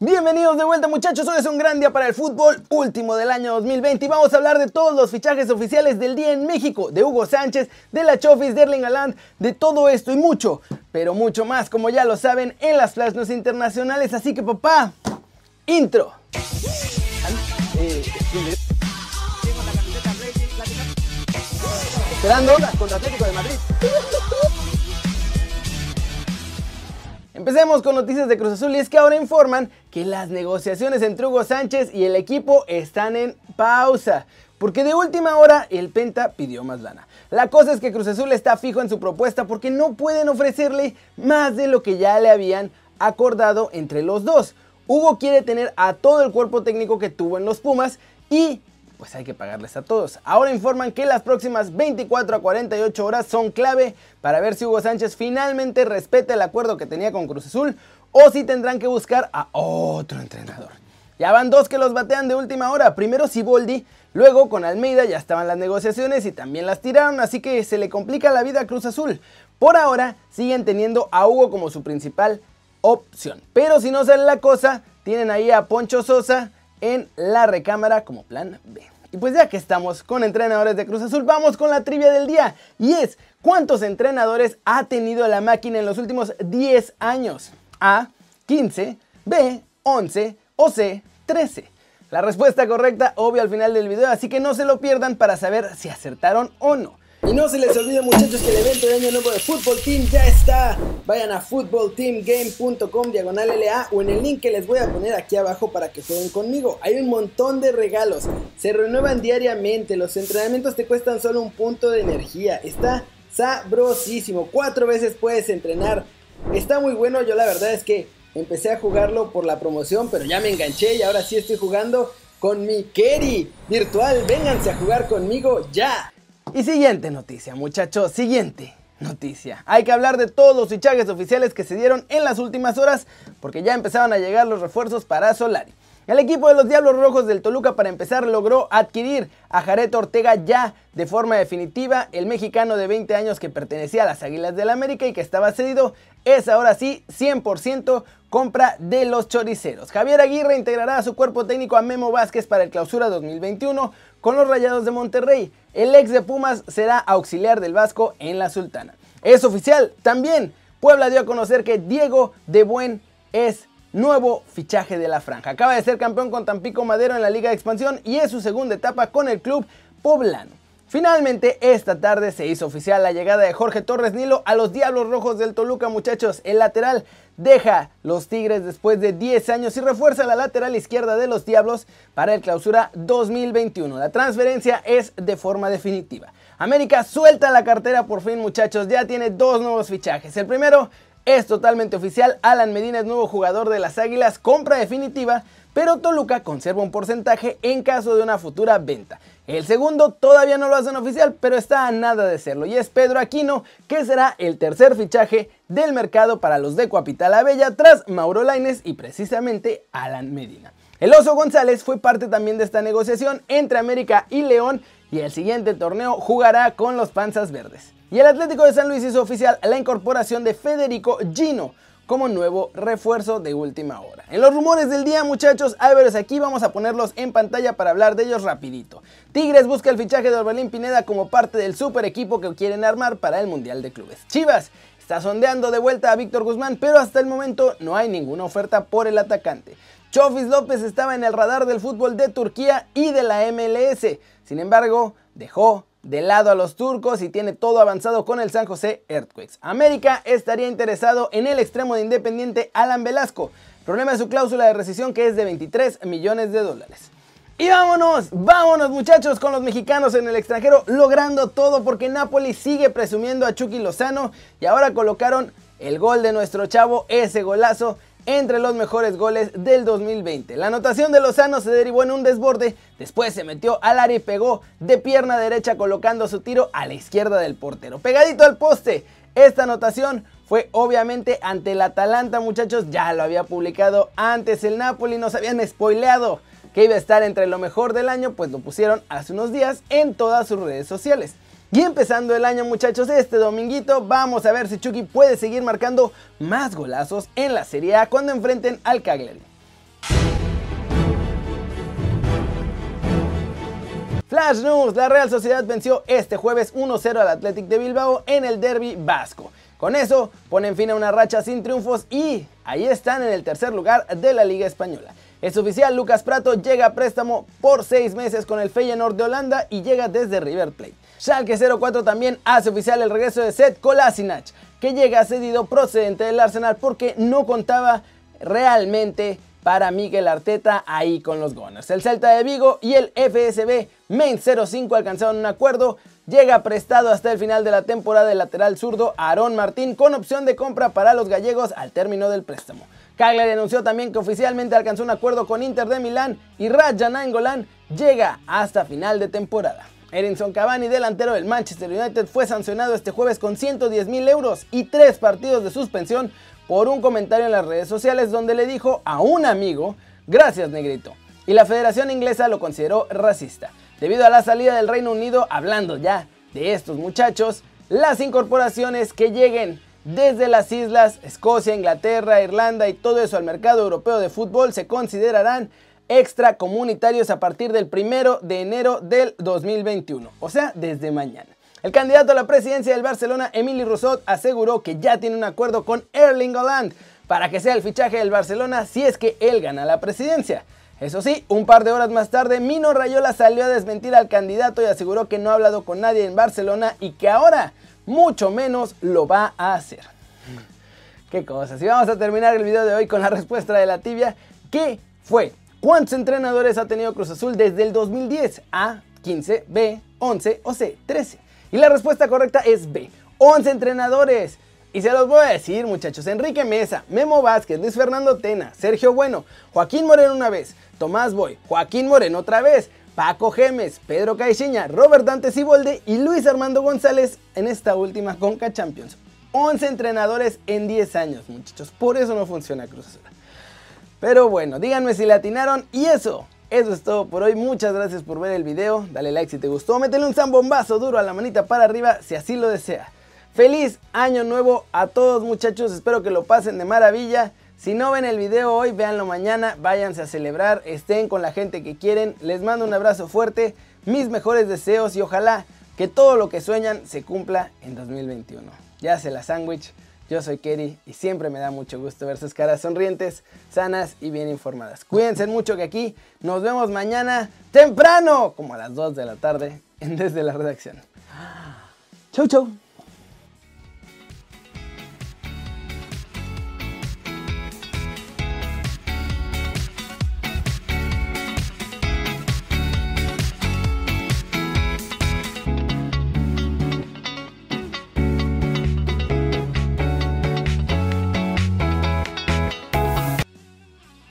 Bienvenidos de vuelta muchachos, hoy es un gran día para el fútbol, último del año 2020 y vamos a hablar de todos los fichajes oficiales del día en México, de Hugo Sánchez, de la Chofis, de Erling Haaland, de todo esto y mucho, pero mucho más como ya lo saben en las flash internacionales, así que papá, intro. Esperando contra Atlético de Madrid. Empecemos con noticias de Cruz Azul y es que ahora informan que las negociaciones entre Hugo Sánchez y el equipo están en pausa. Porque de última hora el Penta pidió más lana. La cosa es que Cruz Azul está fijo en su propuesta porque no pueden ofrecerle más de lo que ya le habían acordado entre los dos. Hugo quiere tener a todo el cuerpo técnico que tuvo en los Pumas y pues hay que pagarles a todos. Ahora informan que las próximas 24 a 48 horas son clave para ver si Hugo Sánchez finalmente respeta el acuerdo que tenía con Cruz Azul o si tendrán que buscar a otro entrenador. Ya van dos que los batean de última hora. Primero Siboldi, luego con Almeida ya estaban las negociaciones y también las tiraron, así que se le complica la vida a Cruz Azul. Por ahora siguen teniendo a Hugo como su principal opción. Pero si no sale la cosa, tienen ahí a Poncho Sosa, en la recámara como plan B. Y pues ya que estamos con entrenadores de Cruz Azul, vamos con la trivia del día. Y es, ¿cuántos entrenadores ha tenido la máquina en los últimos 10 años? A, 15, B, 11 o C, 13. La respuesta correcta, obvio al final del video, así que no se lo pierdan para saber si acertaron o no. Y no se les olvide muchachos que el evento de año nuevo de Football Team ya está. Vayan a footballteamgame.com diagonal LA o en el link que les voy a poner aquí abajo para que jueguen conmigo. Hay un montón de regalos. Se renuevan diariamente. Los entrenamientos te cuestan solo un punto de energía. Está sabrosísimo. Cuatro veces puedes entrenar. Está muy bueno. Yo la verdad es que empecé a jugarlo por la promoción, pero ya me enganché y ahora sí estoy jugando con mi Kerry virtual. Vénganse a jugar conmigo ya. Y siguiente noticia, muchachos, siguiente noticia. Hay que hablar de todos los fichajes oficiales que se dieron en las últimas horas, porque ya empezaron a llegar los refuerzos para Solari. El equipo de los Diablos Rojos del Toluca para empezar logró adquirir a Jared Ortega ya de forma definitiva. El mexicano de 20 años que pertenecía a las Águilas del América y que estaba cedido es ahora sí 100% compra de los choriceros. Javier Aguirre integrará a su cuerpo técnico a Memo Vázquez para el clausura 2021 con los Rayados de Monterrey. El ex de Pumas será auxiliar del Vasco en la Sultana. Es oficial también. Puebla dio a conocer que Diego de Buen es nuevo fichaje de la franja. Acaba de ser campeón con Tampico Madero en la Liga de Expansión y es su segunda etapa con el club poblano. Finalmente, esta tarde se hizo oficial la llegada de Jorge Torres Nilo a los Diablos Rojos del Toluca, muchachos. El lateral deja los Tigres después de 10 años y refuerza la lateral izquierda de los Diablos para el clausura 2021. La transferencia es de forma definitiva. América suelta la cartera por fin, muchachos. Ya tiene dos nuevos fichajes. El primero es totalmente oficial. Alan Medina es nuevo jugador de las Águilas, compra definitiva pero Toluca conserva un porcentaje en caso de una futura venta. El segundo todavía no lo hacen oficial, pero está a nada de serlo, y es Pedro Aquino, que será el tercer fichaje del mercado para los de Capital Abella tras Mauro Laines y precisamente Alan Medina. El Oso González fue parte también de esta negociación entre América y León y el siguiente torneo jugará con los Panzas Verdes. Y el Atlético de San Luis hizo oficial la incorporación de Federico Gino, como nuevo refuerzo de última hora. En los rumores del día, muchachos, Álvarez aquí vamos a ponerlos en pantalla para hablar de ellos rapidito. Tigres busca el fichaje de Orbelín Pineda como parte del super equipo que quieren armar para el Mundial de Clubes. Chivas está sondeando de vuelta a Víctor Guzmán, pero hasta el momento no hay ninguna oferta por el atacante. Chofis López estaba en el radar del fútbol de Turquía y de la MLS. Sin embargo, dejó de lado a los turcos y tiene todo avanzado con el San José Earthquakes. América estaría interesado en el extremo de Independiente Alan Velasco. problema es su cláusula de rescisión que es de 23 millones de dólares. Y vámonos, vámonos muchachos con los mexicanos en el extranjero logrando todo porque Napoli sigue presumiendo a Chucky Lozano y ahora colocaron el gol de nuestro chavo, ese golazo entre los mejores goles del 2020. La anotación de Lozano se derivó en un desborde, después se metió al área y pegó de pierna derecha colocando su tiro a la izquierda del portero, pegadito al poste. Esta anotación fue obviamente ante el Atalanta, muchachos, ya lo había publicado antes el Napoli, nos habían spoileado que iba a estar entre lo mejor del año, pues lo pusieron hace unos días en todas sus redes sociales. Y empezando el año muchachos, este dominguito vamos a ver si Chucky puede seguir marcando más golazos en la Serie A cuando enfrenten al Cagliari. Flash News, la Real Sociedad venció este jueves 1-0 al Athletic de Bilbao en el Derby Vasco. Con eso ponen fin a una racha sin triunfos y ahí están en el tercer lugar de la Liga Española. Es oficial, Lucas Prato llega a préstamo por seis meses con el Feyenoord de Holanda y llega desde River Plate. Schalke 04 también hace oficial el regreso de Seth Kolasinac, que llega cedido procedente del Arsenal porque no contaba realmente para Miguel Arteta ahí con los Gunners. El Celta de Vigo y el FSB Main 05 alcanzaron un acuerdo. Llega prestado hasta el final de la temporada el lateral zurdo Aarón Martín con opción de compra para los gallegos al término del préstamo. Cagliari anunció también que oficialmente alcanzó un acuerdo con Inter de Milán y Raja Nainggolan llega hasta final de temporada. Erinson Cavani, delantero del Manchester United, fue sancionado este jueves con 110 mil euros y tres partidos de suspensión por un comentario en las redes sociales donde le dijo a un amigo, gracias negrito. Y la Federación Inglesa lo consideró racista. Debido a la salida del Reino Unido, hablando ya de estos muchachos, las incorporaciones que lleguen desde las islas, Escocia, Inglaterra, Irlanda y todo eso al mercado europeo de fútbol se considerarán extracomunitarios a partir del primero de enero del 2021, o sea, desde mañana. El candidato a la presidencia del Barcelona, Emily Rousseau, aseguró que ya tiene un acuerdo con Erling Haaland para que sea el fichaje del Barcelona si es que él gana la presidencia. Eso sí, un par de horas más tarde, Mino Rayola salió a desmentir al candidato y aseguró que no ha hablado con nadie en Barcelona y que ahora, mucho menos, lo va a hacer. Qué cosas. Y vamos a terminar el video de hoy con la respuesta de la tibia. ¿Qué fue? ¿Cuántos entrenadores ha tenido Cruz Azul desde el 2010? A, 15, B, 11 o C, 13. Y la respuesta correcta es B. 11 entrenadores. Y se los voy a decir, muchachos. Enrique Mesa, Memo Vázquez, Luis Fernando Tena, Sergio Bueno, Joaquín Moreno una vez, Tomás Boy, Joaquín Moreno otra vez, Paco Gemes, Pedro Caixinha, Robert Dante Cibolde y Luis Armando González en esta última Conca Champions. 11 entrenadores en 10 años, muchachos. Por eso no funciona Cruz Azul. Pero bueno, díganme si le atinaron y eso eso es todo por hoy, muchas gracias por ver el video, dale like si te gustó, métele un zambombazo duro a la manita para arriba si así lo desea. Feliz año nuevo a todos muchachos, espero que lo pasen de maravilla. Si no ven el video hoy, véanlo mañana, váyanse a celebrar, estén con la gente que quieren, les mando un abrazo fuerte, mis mejores deseos y ojalá que todo lo que sueñan se cumpla en 2021. Ya se la sándwich. Yo soy Kerry y siempre me da mucho gusto ver sus caras sonrientes, sanas y bien informadas. Cuídense mucho que aquí nos vemos mañana temprano, como a las 2 de la tarde, desde la redacción. Chau, chau.